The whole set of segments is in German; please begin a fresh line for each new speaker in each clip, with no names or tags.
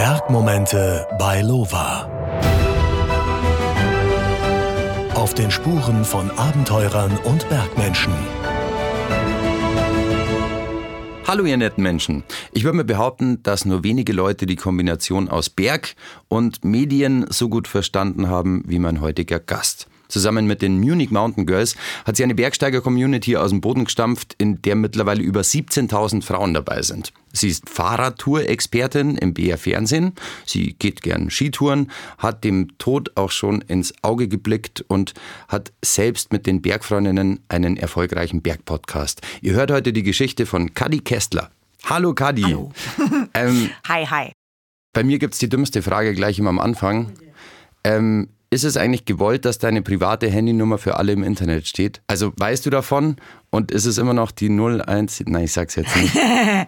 Bergmomente bei Lova. Auf den Spuren von Abenteurern und Bergmenschen.
Hallo ihr netten Menschen. Ich würde mir behaupten, dass nur wenige Leute die Kombination aus Berg und Medien so gut verstanden haben wie mein heutiger Gast. Zusammen mit den Munich Mountain Girls hat sie eine Bergsteiger-Community aus dem Boden gestampft, in der mittlerweile über 17.000 Frauen dabei sind. Sie ist Fahrradtour-Expertin im BR Fernsehen. Sie geht gern Skitouren, hat dem Tod auch schon ins Auge geblickt und hat selbst mit den Bergfreundinnen einen erfolgreichen Bergpodcast. Ihr hört heute die Geschichte von Kadi Kestler. Hallo Kadi.
Hallo. ähm, hi, hi.
Bei mir gibt es die dümmste Frage gleich immer am Anfang. Ähm, ist es eigentlich gewollt, dass deine private Handynummer für alle im Internet steht? Also weißt du davon und ist es immer noch die 01? Nein, ich sag's jetzt nicht.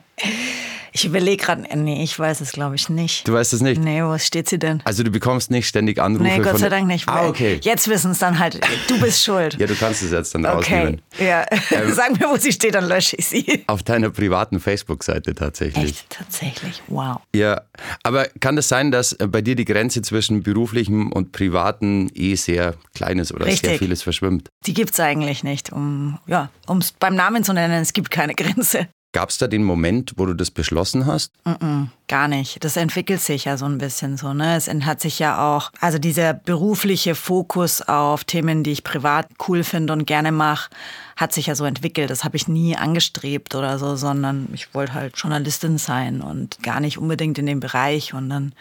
Ich überlege gerade, nee, ich weiß es glaube ich nicht.
Du weißt es nicht?
Nee, wo steht sie denn?
Also du bekommst nicht ständig Anrufe
Nee, Gott sei Dank nicht.
Ah, okay.
Jetzt wissen es dann halt, du bist schuld.
ja, du kannst es jetzt dann
okay.
rausnehmen.
Ja, ähm, sag mir, wo sie steht, dann lösche ich sie.
Auf deiner privaten Facebook-Seite tatsächlich.
Echt? Tatsächlich? Wow.
Ja, aber kann das sein, dass bei dir die Grenze zwischen beruflichem und privaten eh sehr klein ist oder
Richtig.
sehr vieles verschwimmt?
Die gibt es eigentlich nicht. Um ja, es beim Namen zu nennen, es gibt keine Grenze.
Gab es da den Moment, wo du das beschlossen hast?
Mm -mm, gar nicht. Das entwickelt sich ja so ein bisschen so. Ne? Es hat sich ja auch, also dieser berufliche Fokus auf Themen, die ich privat cool finde und gerne mache, hat sich ja so entwickelt. Das habe ich nie angestrebt oder so, sondern ich wollte halt Journalistin sein und gar nicht unbedingt in dem Bereich. Und dann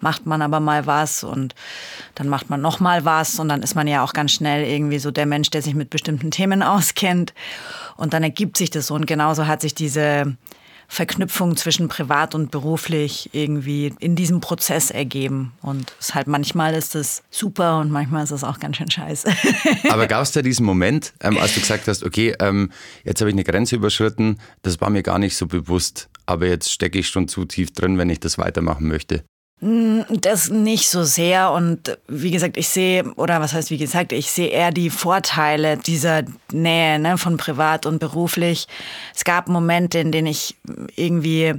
macht man aber mal was und dann macht man noch mal was und dann ist man ja auch ganz schnell irgendwie so der Mensch, der sich mit bestimmten Themen auskennt. Und dann ergibt sich das so. Und genauso hat sich diese Verknüpfung zwischen privat und beruflich irgendwie in diesem Prozess ergeben. Und es halt manchmal ist es super und manchmal ist es auch ganz schön scheiße.
Aber gab es da diesen Moment, ähm, als du gesagt hast, okay, ähm, jetzt habe ich eine Grenze überschritten, das war mir gar nicht so bewusst, aber jetzt stecke ich schon zu tief drin, wenn ich das weitermachen möchte?
Das nicht so sehr und wie gesagt, ich sehe, oder was heißt wie gesagt, ich sehe eher die Vorteile dieser Nähe ne, von privat und beruflich. Es gab Momente, in denen ich irgendwie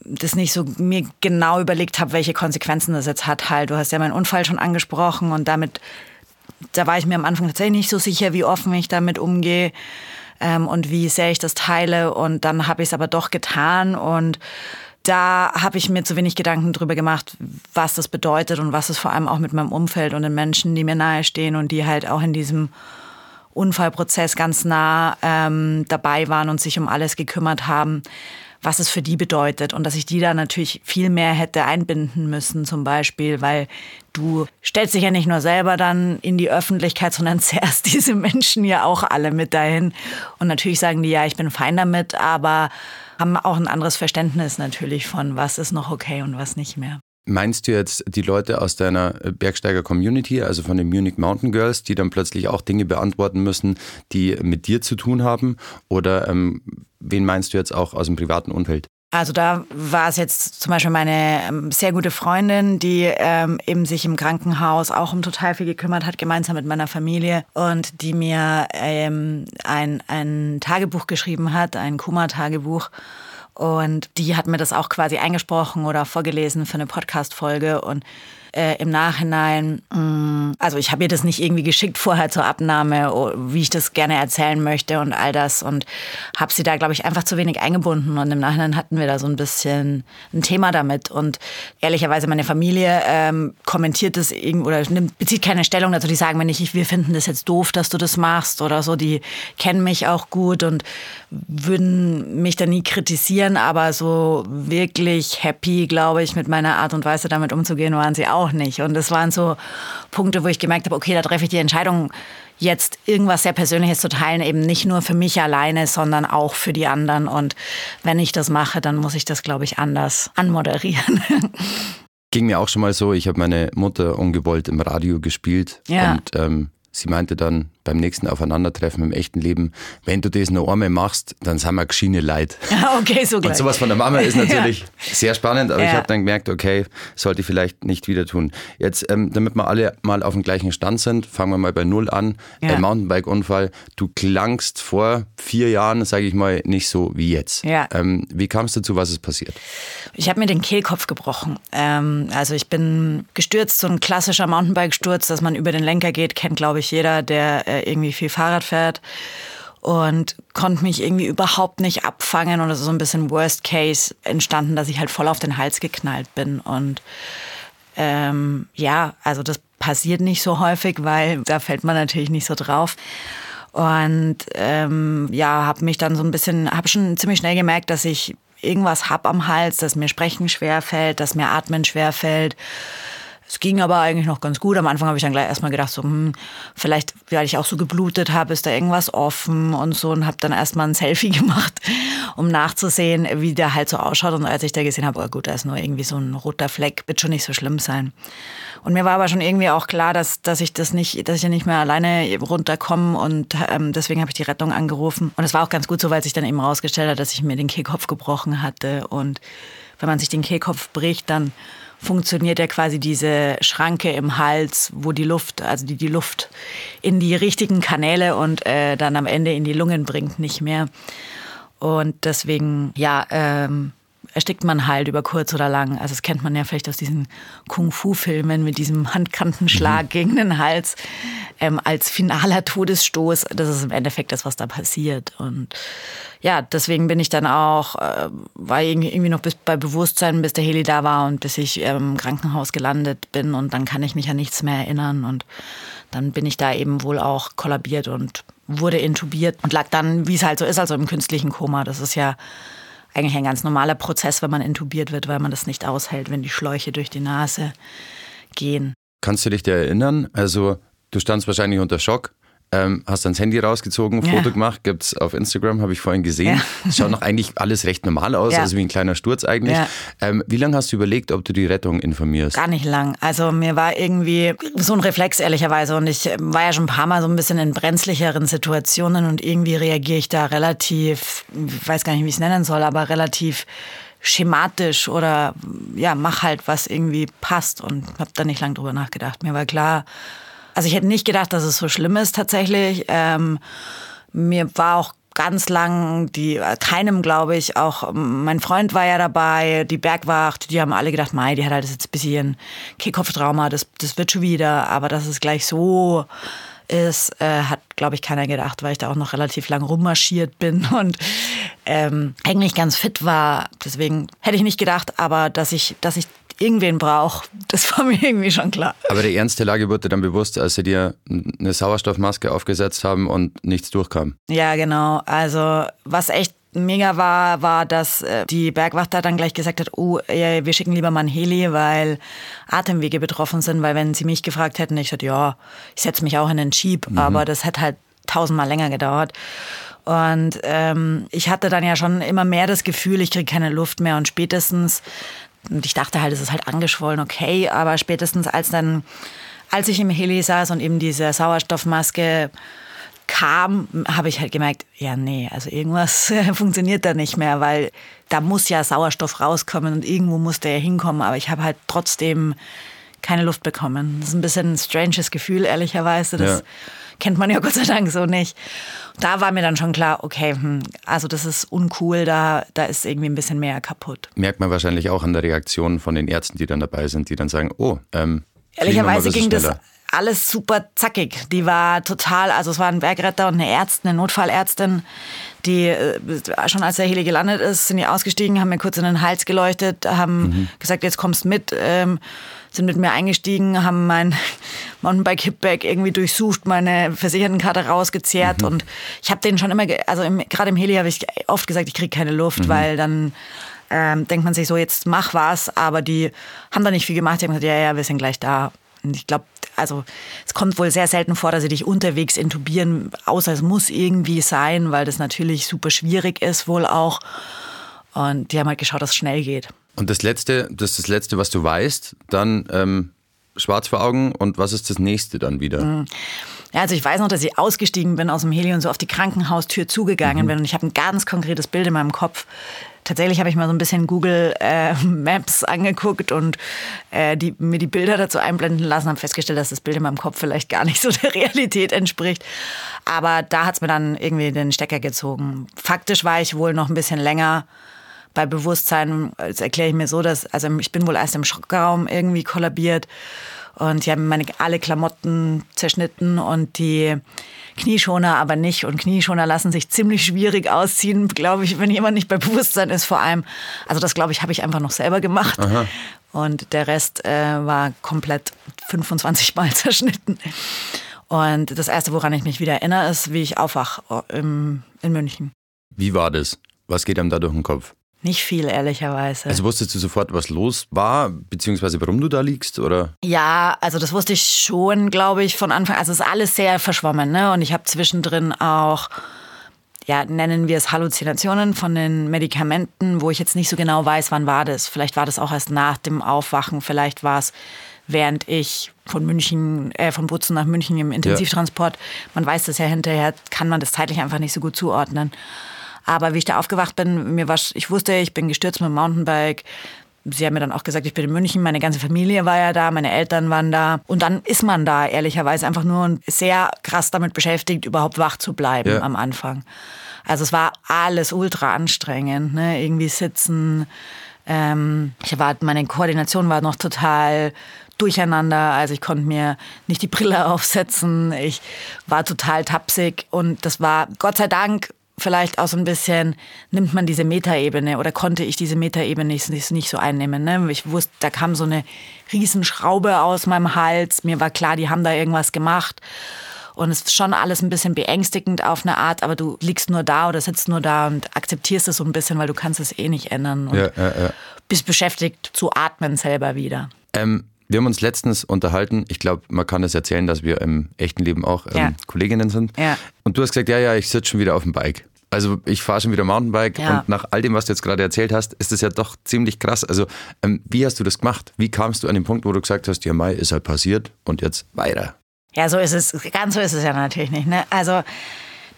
das nicht so mir genau überlegt habe, welche Konsequenzen das jetzt hat. Halt, du hast ja meinen Unfall schon angesprochen und damit, da war ich mir am Anfang tatsächlich nicht so sicher, wie offen ich damit umgehe ähm, und wie sehr ich das teile. Und dann habe ich es aber doch getan und da habe ich mir zu wenig Gedanken drüber gemacht, was das bedeutet und was es vor allem auch mit meinem Umfeld und den Menschen, die mir nahestehen und die halt auch in diesem Unfallprozess ganz nah ähm, dabei waren und sich um alles gekümmert haben, was es für die bedeutet und dass ich die da natürlich viel mehr hätte einbinden müssen zum Beispiel, weil du stellst dich ja nicht nur selber dann in die Öffentlichkeit, sondern zerrst diese Menschen ja auch alle mit dahin und natürlich sagen die ja, ich bin fein damit, aber haben auch ein anderes Verständnis natürlich von, was ist noch okay und was nicht mehr.
Meinst du jetzt die Leute aus deiner Bergsteiger-Community, also von den Munich Mountain Girls, die dann plötzlich auch Dinge beantworten müssen, die mit dir zu tun haben? Oder ähm, wen meinst du jetzt auch aus dem privaten Umfeld?
Also da war es jetzt zum Beispiel meine ähm, sehr gute Freundin, die ähm, eben sich im Krankenhaus auch um total viel gekümmert hat, gemeinsam mit meiner Familie und die mir ähm, ein, ein Tagebuch geschrieben hat, ein Kummer-Tagebuch. Und die hat mir das auch quasi eingesprochen oder vorgelesen für eine Podcast-Folge. Und äh, im Nachhinein, mh, mm, also ich habe ihr das nicht irgendwie geschickt vorher zur Abnahme, wie ich das gerne erzählen möchte und all das. Und habe sie da, glaube ich, einfach zu wenig eingebunden. Und im Nachhinein hatten wir da so ein bisschen ein Thema damit. Und ehrlicherweise, meine Familie ähm, kommentiert das irgendwie oder nimmt, bezieht keine Stellung dazu. Die sagen mir nicht, wir finden das jetzt doof, dass du das machst oder so. Die kennen mich auch gut und würden mich da nie kritisieren. Aber so wirklich happy, glaube ich, mit meiner Art und Weise damit umzugehen, waren sie auch auch nicht. Und das waren so Punkte, wo ich gemerkt habe, okay, da treffe ich die Entscheidung, jetzt irgendwas sehr Persönliches zu teilen, eben nicht nur für mich alleine, sondern auch für die anderen. Und wenn ich das mache, dann muss ich das, glaube ich, anders anmoderieren.
Ging mir auch schon mal so, ich habe meine Mutter ungewollt im Radio gespielt
ja.
und ähm, sie meinte dann beim nächsten Aufeinandertreffen im echten Leben, wenn du das noch einmal machst, dann sind wir geschiene Leid.
okay, so gleich.
Und sowas von der Mama ist natürlich ja. sehr spannend, aber
Ja.
ich habe dann gemerkt, okay, sollte ich vielleicht nicht wieder tun. Jetzt, ähm, damit wir alle mal auf dem gleichen Stand sind, fangen wir mal bei Null an.
Ja.
Mountainbike-Unfall. Du klangst vor vier Jahren, sage ich mal, nicht so wie jetzt.
Ja.
Ähm, wie kam es dazu, was ist passiert?
Ich habe mir den Kehlkopf gebrochen. Ähm, also ich bin gestürzt, so ein klassischer Mountainbike-Sturz, dass man über den Lenker geht, kennt glaube ich jeder, der äh, irgendwie viel Fahrrad fährt. Und konnte mich irgendwie überhaupt nicht abfangen und es ist so ein bisschen Worst Case entstanden, dass ich halt voll auf den Hals geknallt bin. Und ähm, ja, also das passiert nicht so häufig, weil da fällt man natürlich nicht so drauf. Und ähm, ja, habe mich dann so ein bisschen, habe schon ziemlich schnell gemerkt, dass ich irgendwas hab am Hals, dass mir Sprechen schwer fällt, dass mir Atmen schwer fällt. Es ging aber eigentlich noch ganz gut. Am Anfang habe ich dann gleich erstmal gedacht, so, hm, vielleicht, weil ich auch so geblutet habe, ist da irgendwas offen und so und habe dann erstmal ein Selfie gemacht, um nachzusehen, wie der halt so ausschaut. Und als ich da gesehen habe, oh gut, da ist nur irgendwie so ein roter Fleck, wird schon nicht so schlimm sein. Und mir war aber schon irgendwie auch klar, dass, dass ich das nicht, dass ich ja nicht mehr alleine runterkomme und ähm, deswegen habe ich die Rettung angerufen. Und es war auch ganz gut so, weil sich dann eben rausgestellt hat, dass ich mir den Kehlkopf gebrochen hatte. Und wenn man sich den Kehlkopf bricht, dann funktioniert ja quasi diese Schranke im Hals, wo die Luft, also die die Luft in die richtigen Kanäle und äh, dann am Ende in die Lungen bringt, nicht mehr. Und deswegen, ja, ähm, erstickt man halt über kurz oder lang. Also das kennt man ja vielleicht aus diesen Kung-Fu-Filmen mit diesem Handkantenschlag mhm. gegen den Hals ähm, als finaler Todesstoß. Das ist im Endeffekt das, was da passiert. Und ja, deswegen bin ich dann auch, äh, war irgendwie noch bis bei Bewusstsein, bis der Heli da war und bis ich ähm, im Krankenhaus gelandet bin. Und dann kann ich mich an nichts mehr erinnern. Und dann bin ich da eben wohl auch kollabiert und wurde intubiert und lag dann, wie es halt so ist, also im künstlichen Koma. Das ist ja eigentlich ein ganz normaler Prozess, wenn man intubiert wird, weil man das nicht aushält, wenn die Schläuche durch die Nase gehen.
Kannst du dich da erinnern? Also, du standst wahrscheinlich unter Schock. Ähm, hast dein Handy rausgezogen, Foto
Ja.
gemacht, gibt's auf Instagram, habe ich vorhin gesehen.
Ja.
Es schaut noch eigentlich alles recht normal aus,
Ja.
also wie ein kleiner Sturz eigentlich. Ähm, wie lange hast du überlegt, ob du die Rettung informierst?
Gar nicht lang. Also mir war irgendwie so ein Reflex ehrlicherweise und ich war ja schon ein paar Mal so ein bisschen in brenzlicheren Situationen und irgendwie reagiere ich da relativ, ich weiß gar nicht, wie ich es nennen soll, aber relativ schematisch oder ja, mach halt, was irgendwie passt und habe da nicht lang drüber nachgedacht. Mir war klar, also ich hätte nicht gedacht, dass es so schlimm ist tatsächlich. Ähm, mir war auch ganz lang, die, keinem glaube ich, auch mein Freund war ja dabei, die Bergwacht, die haben alle gedacht, Mai, die hat halt jetzt ein bisschen Kickkopftrauma, das, das wird schon wieder, aber dass es gleich so ist, äh, hat, glaube ich, keiner gedacht, weil ich da auch noch relativ lang rummarschiert bin und ähm, eigentlich ganz fit war. Deswegen hätte ich nicht gedacht, aber dass ich, dass ich irgendwen brauche, das war mir irgendwie schon klar.
Aber die ernste Lage wurde dann bewusst, als sie dir eine Sauerstoffmaske aufgesetzt haben und nichts durchkam.
Ja, genau. Also was echt mega war, war, dass äh, die Bergwacht da dann gleich gesagt hat, oh, wir schicken lieber mal einen Heli, weil Atemwege betroffen sind, weil wenn sie mich gefragt hätten, ich gesagt, ja, ich setze mich auch in den Jeep, aber das hätte halt tausendmal länger gedauert. Und ähm, ich hatte dann ja schon immer mehr das Gefühl, ich kriege keine Luft mehr und spätestens, und ich dachte halt, es ist halt angeschwollen, okay, aber spätestens als dann, als ich im Heli saß und eben diese Sauerstoffmaske kam, habe ich halt gemerkt, ja, nee, also irgendwas funktioniert da nicht mehr, weil da muss ja Sauerstoff rauskommen und irgendwo muss der ja hinkommen, aber ich habe halt trotzdem keine Luft bekommen. Das ist ein bisschen ein stranges Gefühl, ehrlicherweise. Das
Ja.
kennt man ja Gott sei Dank so nicht. Da war mir dann schon klar, okay, hm, also das ist uncool, da, da ist irgendwie ein bisschen mehr kaputt.
Merkt man wahrscheinlich auch an der Reaktion von den Ärzten, die dann dabei sind, die dann sagen, oh, ähm,
Ehrlicherweise ging das alles super zackig. Die war total, also es war ein Bergretter und eine Ärztin, eine Notfallärztin, die äh, schon als der Heli gelandet ist, sind die ausgestiegen, haben mir kurz in den Hals geleuchtet, haben gesagt, jetzt kommst mit, ähm, sind mit mir eingestiegen, haben mein Mountainbike-Hipbag irgendwie durchsucht, meine Versichertenkarte rausgezehrt und ich habe denen schon immer, also im, gerade im Heli habe ich oft gesagt, ich kriege keine Luft, weil dann ähm, denkt man sich so, jetzt mach was, aber die haben da nicht viel gemacht, die haben gesagt, ja, ja, wir sind gleich da. Ich glaube, also es kommt wohl sehr selten vor, dass sie dich unterwegs intubieren, außer es muss irgendwie sein, weil das natürlich super schwierig ist wohl auch. Und die haben halt geschaut, dass es schnell geht.
Und das letzte, das ist das letzte, was du weißt, dann ähm, schwarz vor Augen und was ist das nächste dann wieder?
Mhm. Ja, also ich weiß noch, dass ich ausgestiegen bin aus dem Heli und so auf die Krankenhaustür zugegangen mhm. bin und ich habe ein ganz konkretes Bild in meinem Kopf. Tatsächlich habe ich mal so ein bisschen Google äh, Maps angeguckt und äh, die, mir die Bilder dazu einblenden lassen, habe festgestellt, dass das Bild in meinem Kopf vielleicht gar nicht so der Realität entspricht. Aber da hat es mir dann irgendwie den Stecker gezogen. Faktisch war ich wohl noch ein bisschen länger bei Bewusstsein. Das erkläre ich mir so, dass also ich bin wohl erst im Schockraum irgendwie kollabiert und die haben meine alle Klamotten zerschnitten und die Knieschoner aber nicht. Und Knieschoner lassen sich ziemlich schwierig ausziehen, glaube ich, wenn jemand nicht bei Bewusstsein ist vor allem. Also das, glaube ich, habe ich einfach noch selber gemacht. Aha. Und der Rest äh, war komplett 25 Mal zerschnitten. Und das Erste, woran ich mich wieder erinnere, ist, wie ich aufwach äh, in München.
Wie war das? Was geht einem da durch den Kopf?
Nicht viel, ehrlicherweise.
Also wusstest du sofort, was los war, beziehungsweise warum du da liegst, oder?
Ja, also das wusste ich schon, glaube ich, von Anfang. Also es ist alles sehr verschwommen, ne? Und ich habe zwischendrin auch, ja, nennen wir es Halluzinationen von den Medikamenten, wo ich jetzt nicht so genau weiß, wann war das. Vielleicht war das auch erst nach dem Aufwachen, vielleicht war es während ich von München, äh, von Butzen nach München im Intensivtransport, ja. man weiß das ja hinterher, kann man das zeitlich einfach nicht so gut zuordnen. Aber wie ich da aufgewacht bin, mir war, ich wusste, ich bin gestürzt mit dem Mountainbike. Sie haben mir dann auch gesagt, ich bin in München, meine ganze Familie war ja da, meine Eltern waren da. Und dann ist man da ehrlicherweise einfach nur sehr krass damit beschäftigt, überhaupt wach zu bleiben ja. am Anfang. Also es war alles ultra anstrengend, ne? irgendwie sitzen. Ähm, ich war, meine Koordination war noch total durcheinander. Also ich konnte mir nicht die Brille aufsetzen. Ich war total tapsig und das war Gott sei Dank vielleicht auch so ein bisschen, nimmt man diese Metaebene oder konnte ich diese Metaebene nicht, nicht, so einnehmen. Ne? Ich wusste, da kam so eine Riesenschraube aus meinem Hals. Mir war klar, die haben da irgendwas gemacht. Und es ist schon alles ein bisschen beängstigend auf eine Art, aber du liegst nur da oder sitzt nur da und akzeptierst es so ein bisschen, weil du kannst es eh nicht ändern. Und
ja, ja, ja.
bist beschäftigt zu atmen selber wieder.
Ähm, wir haben uns letztens unterhalten. Ich glaube, man kann es das erzählen, dass wir im echten Leben auch ähm, ja. Kolleginnen sind. Ja. Und du hast gesagt, ja, ja, ich sitze schon wieder auf dem Bike. Also ich fahre schon wieder Mountainbike ja. und nach all dem, was du jetzt gerade erzählt hast, ist das ja doch ziemlich krass. Also ähm, wie hast du das gemacht? Wie kamst du an den Punkt, wo du gesagt hast, ja Mai ist halt passiert und jetzt weiter?
Ja, so ist es. Ganz so ist es ja natürlich nicht. Ne? Also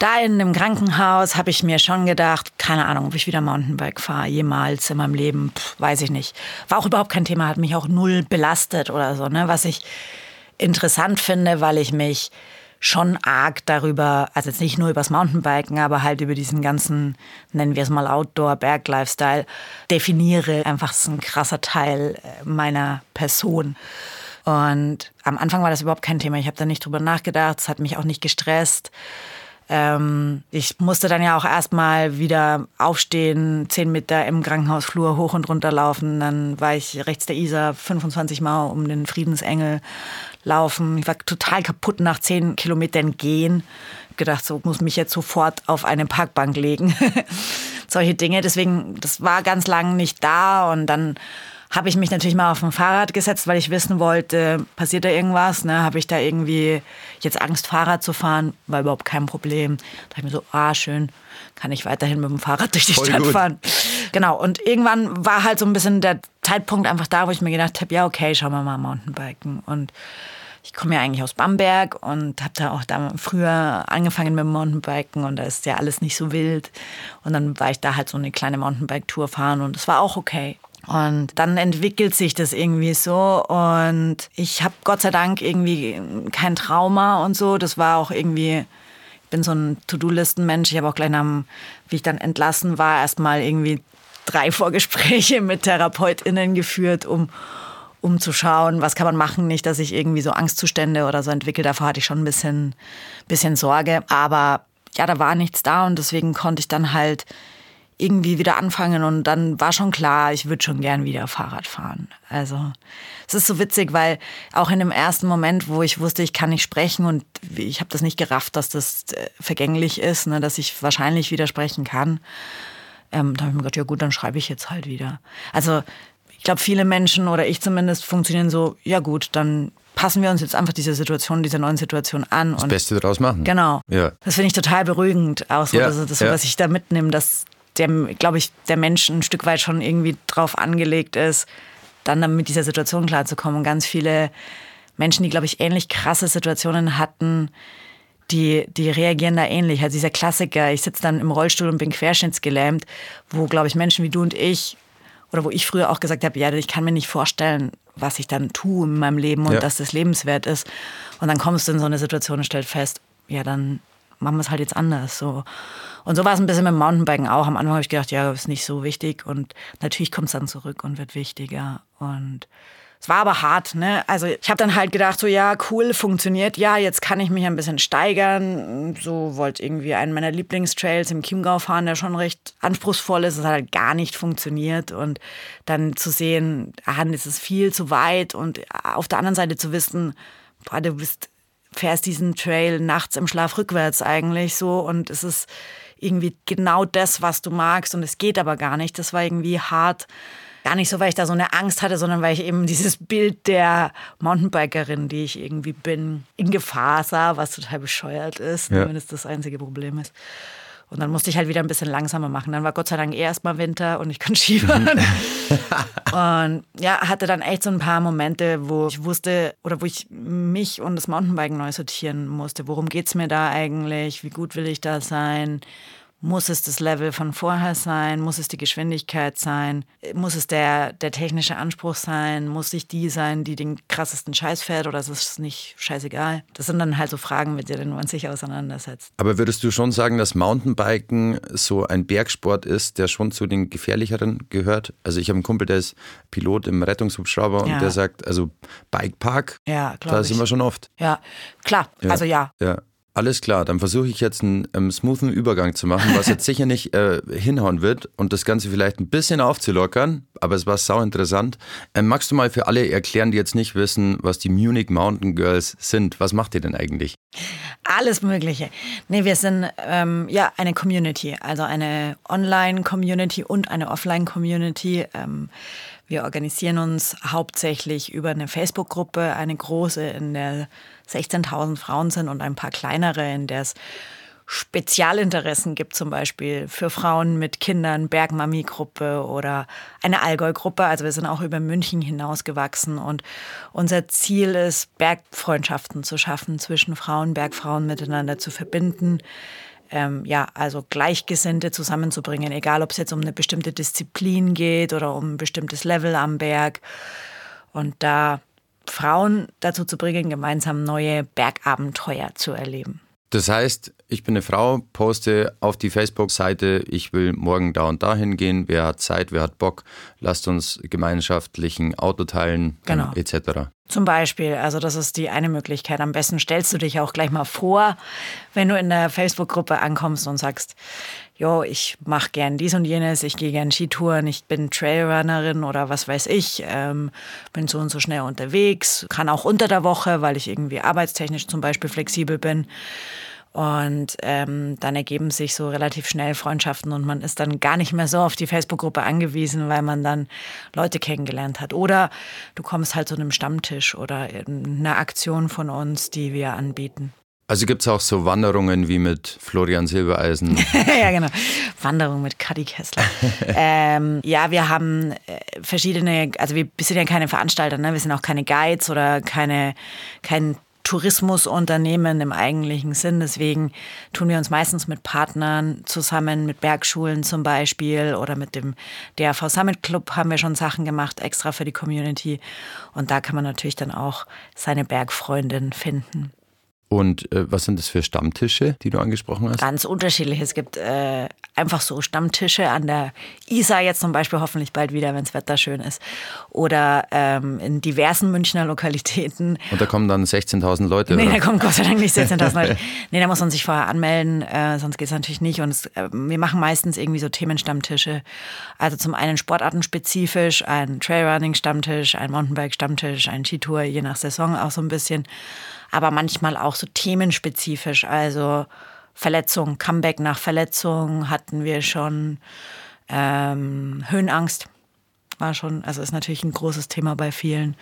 da in dem Krankenhaus habe ich mir schon gedacht, keine Ahnung, ob ich wieder Mountainbike fahre, jemals in meinem Leben, Pff, weiß ich nicht. War auch überhaupt kein Thema, hat mich auch null belastet oder so. Ne? Was ich interessant finde, weil ich mich schon arg darüber, also jetzt nicht nur übers Mountainbiken, aber halt über diesen ganzen, nennen wir es mal Outdoor-Berg-Lifestyle, definiere. Einfach ist ein krasser Teil äh, meiner Person. Und am Anfang war das überhaupt kein Thema. Ich habe da nicht drüber nachgedacht. Es hat mich auch nicht gestresst. Ähm, ich musste dann ja auch erstmal wieder aufstehen, zehn Meter im Krankenhausflur hoch und runter laufen. Dann war ich rechts der Isar 25 Mal um den Friedensengel laufen. Ich war total kaputt nach zehn Kilometern gehen. Gedacht, so muss mich jetzt sofort auf eine Parkbank legen. Solche Dinge. Deswegen, das war ganz lang nicht da und dann habe ich mich natürlich mal auf ein Fahrrad gesetzt, weil ich wissen wollte, passiert da irgendwas? Ne? Habe ich da irgendwie jetzt Angst, Fahrrad zu fahren? War überhaupt kein Problem. Da dachte ich mir so, ah, schön, kann ich weiterhin mit dem Fahrrad durch die Voll Stadt gut. fahren. Genau, und irgendwann war halt so ein bisschen der Zeitpunkt einfach da, wo ich mir gedacht habe, ja, okay, schauen wir mal Mountainbiken. Und ich komme ja eigentlich aus Bamberg und habe da auch da früher angefangen mit Mountainbiken und da ist ja alles nicht so wild. Und dann war ich da halt so eine kleine Mountainbike-Tour fahren und es war auch okay. Und dann entwickelt sich das irgendwie so. Und ich habe Gott sei Dank irgendwie kein Trauma und so. Das war auch irgendwie, ich bin so ein To-Do-Listen-Mensch. Ich habe auch gleich nach, wie ich dann entlassen war, erstmal irgendwie drei Vorgespräche mit TherapeutInnen geführt, um, um zu schauen, was kann man machen. Nicht, dass ich irgendwie so Angstzustände oder so entwickle. Davor hatte ich schon ein bisschen, bisschen Sorge. Aber ja, da war nichts da und deswegen konnte ich dann halt irgendwie wieder anfangen und dann war schon klar, ich würde schon gern wieder Fahrrad fahren. Also es ist so witzig, weil auch in dem ersten Moment, wo ich wusste, ich kann nicht sprechen und ich habe das nicht gerafft, dass das äh, vergänglich ist, ne, dass ich wahrscheinlich wieder sprechen kann, ähm, da habe ich mir gedacht, ja gut, dann schreibe ich jetzt halt wieder. Also ich glaube, viele Menschen oder ich zumindest funktionieren so, ja gut, dann passen wir uns jetzt einfach dieser Situation, dieser neuen Situation an.
Das Beste daraus machen.
Genau.
Ja.
Das finde ich total beruhigend, auch so, ja, das, das, ja. was ich da mitnehme, dass der, glaube ich, der Mensch ein Stück weit schon irgendwie drauf angelegt ist, dann, dann mit dieser Situation klarzukommen. Und ganz viele Menschen, die, glaube ich, ähnlich krasse Situationen hatten, die, die reagieren da ähnlich. Also dieser Klassiker, ich sitze dann im Rollstuhl und bin querschnittsgelähmt, wo, glaube ich, Menschen wie du und ich, oder wo ich früher auch gesagt habe, ja, ich kann mir nicht vorstellen, was ich dann tue in meinem Leben und ja. dass das lebenswert ist. Und dann kommst du in so eine Situation und stellst fest, ja, dann machen wir es halt jetzt anders. So. Und so war es ein bisschen mit dem Mountainbiken auch. Am Anfang habe ich gedacht, ja, ist nicht so wichtig. Und natürlich kommt es dann zurück und wird wichtiger. Und es war aber hart, ne? Also ich habe dann halt gedacht, so ja, cool, funktioniert. Ja, jetzt kann ich mich ein bisschen steigern. So wollte irgendwie einen meiner Lieblingstrails im Chiemgau fahren, der schon recht anspruchsvoll ist. Es hat halt gar nicht funktioniert. Und dann zu sehen, ah, es ist viel zu weit. Und auf der anderen Seite zu wissen, boah, du bist, fährst diesen Trail nachts im Schlaf rückwärts eigentlich so. Und es ist irgendwie genau das, was du magst. Und es geht aber gar nicht. Das war irgendwie hart Gar nicht so, weil ich da so eine Angst hatte, sondern weil ich eben dieses Bild der Mountainbikerin, die ich irgendwie bin, in Gefahr sah, was total bescheuert ist, ja. wenn es das einzige Problem ist. Und dann musste ich halt wieder ein bisschen langsamer machen. Dann war Gott sei Dank eh erstmal Winter und ich konnte Skifahren. und ja, hatte dann echt so ein paar Momente, wo ich wusste oder wo ich mich und das Mountainbiken neu sortieren musste. Worum geht es mir da eigentlich? Wie gut will ich da sein? Muss es das Level von vorher sein? Muss es die Geschwindigkeit sein? Muss es der, der technische Anspruch sein? Muss ich die sein, die den krassesten Scheiß fährt oder ist es nicht scheißegal? Das sind dann halt so Fragen, mit denen man sich auseinandersetzt.
Aber würdest du schon sagen, dass Mountainbiken so ein Bergsport ist, der schon zu den gefährlicheren gehört? Also ich habe einen Kumpel, der ist Pilot im Rettungshubschrauber ja. und der sagt, also Bikepark, ja, da sind wir schon oft.
Ja, klar, ja. also ja.
Ja. Alles klar, dann versuche ich jetzt einen ähm, smoothen Übergang zu machen, was jetzt sicher nicht äh, hinhauen wird und das Ganze vielleicht ein bisschen aufzulockern, aber es war sau interessant. Ähm, magst du mal für alle erklären, die jetzt nicht wissen, was die Munich Mountain Girls sind? Was macht ihr denn eigentlich?
Alles Mögliche. Nee, wir sind ähm, ja eine Community, also eine Online-Community und eine Offline-Community. Ähm, wir organisieren uns hauptsächlich über eine Facebook-Gruppe, eine große, in der 16.000 Frauen sind und ein paar kleinere, in der es Spezialinteressen gibt, zum Beispiel für Frauen mit Kindern, Bergmami-Gruppe oder eine Allgäu-Gruppe. Also wir sind auch über München hinausgewachsen und unser Ziel ist, Bergfreundschaften zu schaffen zwischen Frauen, Bergfrauen miteinander zu verbinden. Ähm, ja, also Gleichgesinnte zusammenzubringen, egal ob es jetzt um eine bestimmte Disziplin geht oder um ein bestimmtes Level am Berg. Und da Frauen dazu zu bringen, gemeinsam neue Bergabenteuer zu erleben.
Das heißt, ich bin eine Frau, poste auf die Facebook-Seite, ich will morgen da und da hingehen, wer hat Zeit, wer hat Bock, lasst uns gemeinschaftlichen Auto teilen, genau. etc.
Zum Beispiel, also das ist die eine Möglichkeit. Am besten stellst du dich auch gleich mal vor, wenn du in der Facebook-Gruppe ankommst und sagst, jo, ich mache gern dies und jenes, ich gehe gern Skitouren, ich bin Trailrunnerin oder was weiß ich, ähm, bin so und so schnell unterwegs, kann auch unter der Woche, weil ich irgendwie arbeitstechnisch zum Beispiel flexibel bin. Und ähm, dann ergeben sich so relativ schnell Freundschaften und man ist dann gar nicht mehr so auf die Facebook-Gruppe angewiesen, weil man dann Leute kennengelernt hat. Oder du kommst halt zu einem Stammtisch oder einer Aktion von uns, die wir anbieten.
Also gibt es auch so Wanderungen wie mit Florian Silbereisen?
ja, genau. Wanderung mit Kadi Kessler. ähm, ja, wir haben äh, verschiedene, also wir sind ja keine Veranstalter, ne? wir sind auch keine Guides oder keine, kein Tourismusunternehmen im eigentlichen Sinn. Deswegen tun wir uns meistens mit Partnern zusammen, mit Bergschulen zum Beispiel oder mit dem DRV Summit Club haben wir schon Sachen gemacht, extra für die Community. Und da kann man natürlich dann auch seine Bergfreundin finden.
Und äh, was sind das für Stammtische, die du angesprochen hast?
Ganz unterschiedlich. Es gibt äh, einfach so Stammtische an der Isar jetzt zum Beispiel hoffentlich bald wieder, wenn das Wetter schön ist. Oder ähm, in diversen Münchner Lokalitäten.
Und da kommen dann 16.000 Leute?
Nee, oder? da kommen Gott sei Dank nicht 16.000 Leute. Nee, da muss man sich vorher anmelden, äh, sonst geht es natürlich nicht. Und es, äh, wir machen meistens irgendwie so Themenstammtische. Also zum einen sportartenspezifisch, ein Trailrunning-Stammtisch, ein Mountainbike-Stammtisch, ein Skitour, je nach Saison auch so ein bisschen aber manchmal auch so themenspezifisch. Also Verletzung, Comeback nach Verletzung hatten wir schon. Ähm, Höhenangst war schon, also ist natürlich ein großes Thema bei vielen.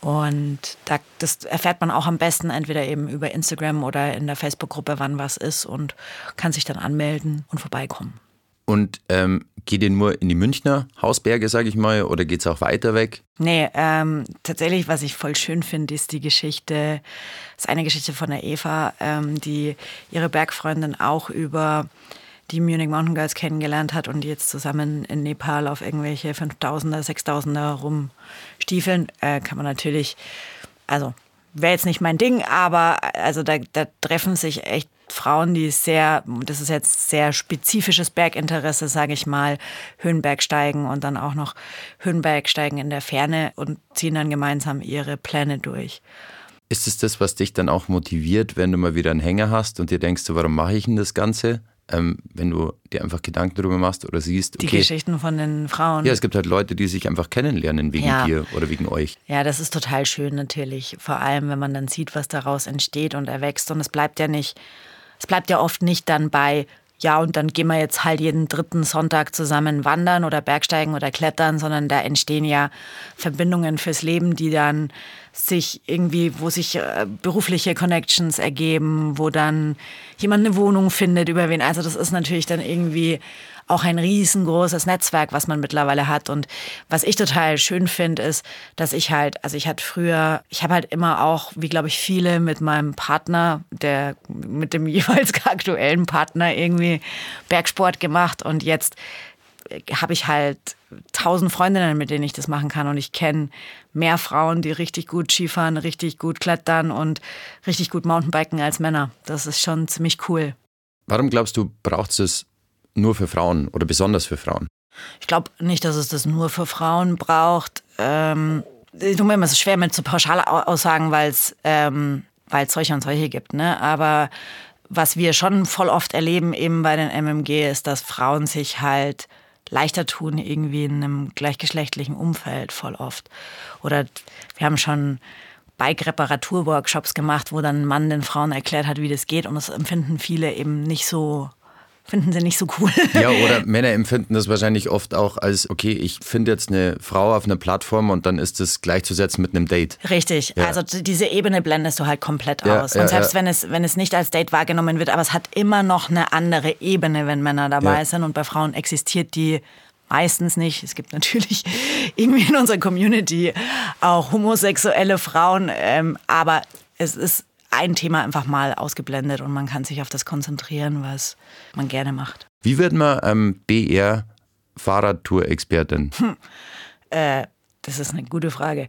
Und da, das erfährt man auch am besten entweder eben über Instagram oder in der Facebook-Gruppe, wann was ist und kann sich dann anmelden und vorbeikommen.
Und ähm, geht ihr nur in die Münchner Hausberge, sage ich mal, oder geht es auch weiter weg?
Nee, ähm, tatsächlich, was ich voll schön finde, ist die Geschichte, ist eine Geschichte von der Eva, ähm, die ihre Bergfreundin auch über die Munich Mountain Girls kennengelernt hat und die jetzt zusammen in Nepal auf irgendwelche 5000er, 6000er rumstiefeln, äh, kann man natürlich, also wäre jetzt nicht mein Ding, aber also da, da treffen sich echt Frauen, die sehr, das ist jetzt sehr spezifisches Berginteresse, sage ich mal, Höhenbergsteigen und dann auch noch Höhenbergsteigen in der Ferne und ziehen dann gemeinsam ihre Pläne durch.
Ist es das, was dich dann auch motiviert, wenn du mal wieder einen Hänger hast und dir denkst, warum mache ich denn das Ganze? ähm, wenn du dir einfach Gedanken darüber machst oder siehst.
Okay, die Geschichten von den Frauen.
Ja, es gibt halt Leute, die sich einfach kennenlernen wegen ja. dir oder wegen euch.
Ja, das ist total schön natürlich. Vor allem, wenn man dann sieht, was daraus entsteht und erwächst. Und es bleibt ja nicht, es bleibt ja oft nicht dann bei, ja, und dann gehen wir jetzt halt jeden dritten Sonntag zusammen wandern oder Bergsteigen oder klettern, sondern da entstehen ja Verbindungen fürs Leben, die dann sich irgendwie, wo sich äh, berufliche Connections ergeben, wo dann jemand eine Wohnung findet, über wen. Also das ist natürlich dann irgendwie auch ein riesengroßes Netzwerk, was man mittlerweile hat. Und was ich total schön finde, ist, dass ich halt, also ich hatte früher, ich habe halt immer auch, wie glaube ich viele, mit meinem Partner, der mit dem jeweils aktuellen Partner irgendwie Bergsport gemacht und jetzt habe ich halt tausend Freundinnen, mit denen ich das machen kann. Und ich kenne mehr Frauen, die richtig gut Skifahren, richtig gut klettern und richtig gut Mountainbiken als Männer. Das ist schon ziemlich cool.
Warum glaubst du, braucht es nur für Frauen oder besonders für Frauen?
Ich glaube nicht, dass es das nur für Frauen braucht. Ähm, ich tue mir immer so schwer mit so Pauschalaussagen, weil es ähm, solche und solche gibt. Ne? Aber was wir schon voll oft erleben eben bei den MMG ist, dass Frauen sich halt leichter tun, irgendwie in einem gleichgeschlechtlichen Umfeld voll oft. Oder wir haben schon Bike-Reparatur-Workshops gemacht, wo dann ein Mann den Frauen erklärt hat, wie das geht. Und das empfinden viele eben nicht so finden sie nicht so cool.
Ja, oder Männer empfinden das wahrscheinlich oft auch als, okay, ich finde jetzt eine Frau auf einer Plattform und dann ist das gleichzusetzen mit einem Date.
Richtig, ja. also diese Ebene blendest du halt komplett ja, aus. Und ja, selbst Wenn, es, wenn es nicht als Date wahrgenommen wird, aber es hat immer noch eine andere Ebene, wenn Männer dabei sind und bei Frauen existiert die meistens nicht. Es gibt natürlich irgendwie in unserer Community auch homosexuelle Frauen, ähm, aber es ist ein Thema einfach mal ausgeblendet und man kann sich auf das konzentrieren, was man gerne macht.
Wie wird man ähm, BR Fahrradtour-Expertin? Hm.
Äh, das ist eine gute Frage.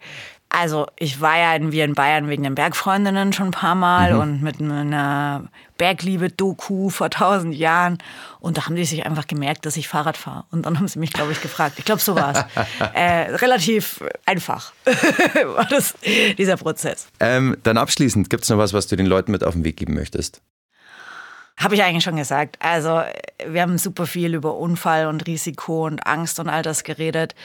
Also ich war ja in, wir in Bayern wegen den Bergfreundinnen schon ein paar Mal mhm. und mit einer Bergliebe-Doku vor tausend Jahren. Und da haben die sich einfach gemerkt, dass ich Fahrrad fahre. Und dann haben sie mich, glaube ich, gefragt. Ich glaube, so war es. äh, relativ einfach war das, dieser Prozess.
Ähm, dann abschließend, gibt es noch was, was du den Leuten mit auf den Weg geben möchtest?
Habe ich eigentlich schon gesagt. Also wir haben super viel über Unfall und Risiko und Angst und all das geredet.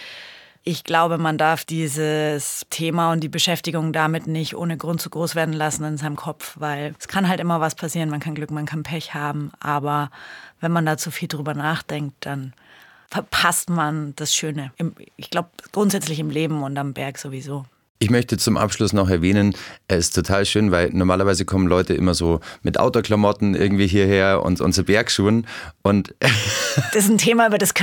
Ich glaube, man darf dieses Thema und die Beschäftigung damit nicht ohne Grund zu groß werden lassen in seinem Kopf, weil es kann halt immer was passieren. Man kann Glück, man kann Pech haben. Aber wenn man da zu viel drüber nachdenkt, dann verpasst man das Schöne. Ich glaube, grundsätzlich im Leben und am Berg sowieso.
Ich möchte zum Abschluss noch erwähnen, es ist total schön, weil normalerweise kommen Leute immer so mit Outdoor-Klamotten irgendwie hierher und unsere Bergschuhen und
das ist ein Thema, über das,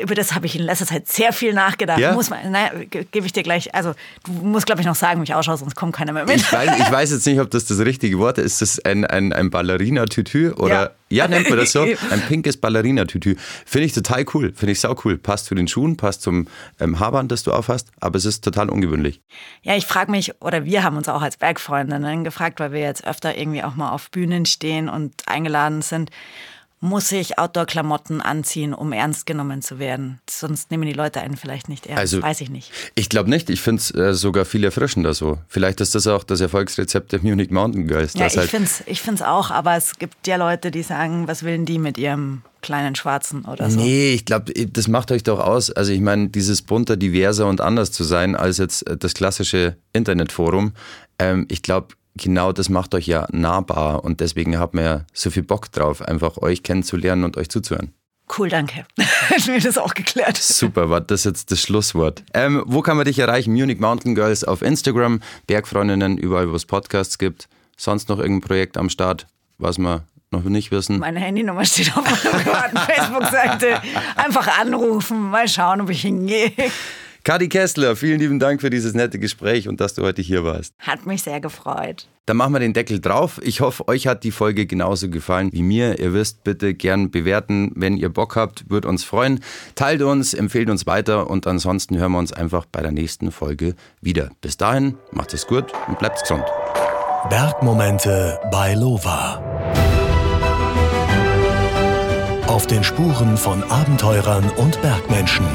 über das habe ich in letzter Zeit sehr viel nachgedacht. Ja? Muss man, naja, gebe ich dir gleich, also du musst glaube ich noch sagen, wie ich ausschaue, sonst kommt keiner mehr mit.
Ich weiß, ich weiß jetzt nicht, ob das das richtige Wort ist. Ist das ein, ein, ein Ballerina-Tütü oder... Ja. Ja, nennt man das so. Ein pinkes Ballerina-Tütü. Finde ich total cool. Finde ich sau cool. Passt zu den Schuhen, passt zum ähm, Haarband, das du aufhast. Aber es ist total ungewöhnlich.
Ja, ich frage mich, oder wir haben uns auch als Bergfreundinnen gefragt, weil wir jetzt öfter irgendwie auch mal auf Bühnen stehen und eingeladen sind muss ich Outdoor-Klamotten anziehen, um ernst genommen zu werden. Sonst nehmen die Leute einen vielleicht nicht ernst. Also, Weiß ich nicht.
Ich glaube nicht. Ich finde es äh, sogar viel erfrischender so. Vielleicht ist das auch das Erfolgsrezept der Munich Mountain Girls.
Ja, ich halt finde es ich find's auch. Aber es gibt ja Leute, die sagen, was willen die mit ihrem kleinen Schwarzen oder so?
Nee, ich glaube, das macht euch doch aus. Also ich meine, dieses bunter, diverser und anders zu sein als jetzt äh, das klassische Internetforum. Ähm, ich glaube, genau das macht euch ja nahbar und deswegen habt wir so viel Bock drauf, einfach euch kennenzulernen und euch zuzuhören.
Cool, danke. Hast mir das auch geklärt.
Super, war das jetzt das Schlusswort. Ähm, wo kann man dich erreichen? Munich Mountain Girls auf Instagram, Bergfreundinnen, überall, wo es Podcasts gibt. Sonst noch irgendein Projekt am Start, was man noch nicht wissen.
Meine Handynummer steht auf meiner privaten Facebook-Seite. Einfach anrufen, mal schauen, ob ich hingehe.
Kadi Kessler, vielen lieben Dank für dieses nette Gespräch und dass du heute hier warst.
Hat mich sehr gefreut.
Dann machen wir den Deckel drauf. Ich hoffe, euch hat die Folge genauso gefallen wie mir. Ihr wisst, bitte gern bewerten, wenn ihr Bock habt, würde uns freuen. Teilt uns, empfehlt uns weiter und ansonsten hören wir uns einfach bei der nächsten Folge wieder. Bis dahin, macht es gut und bleibt gesund.
Bergmomente bei Lova. Auf den Spuren von Abenteurern und Bergmenschen.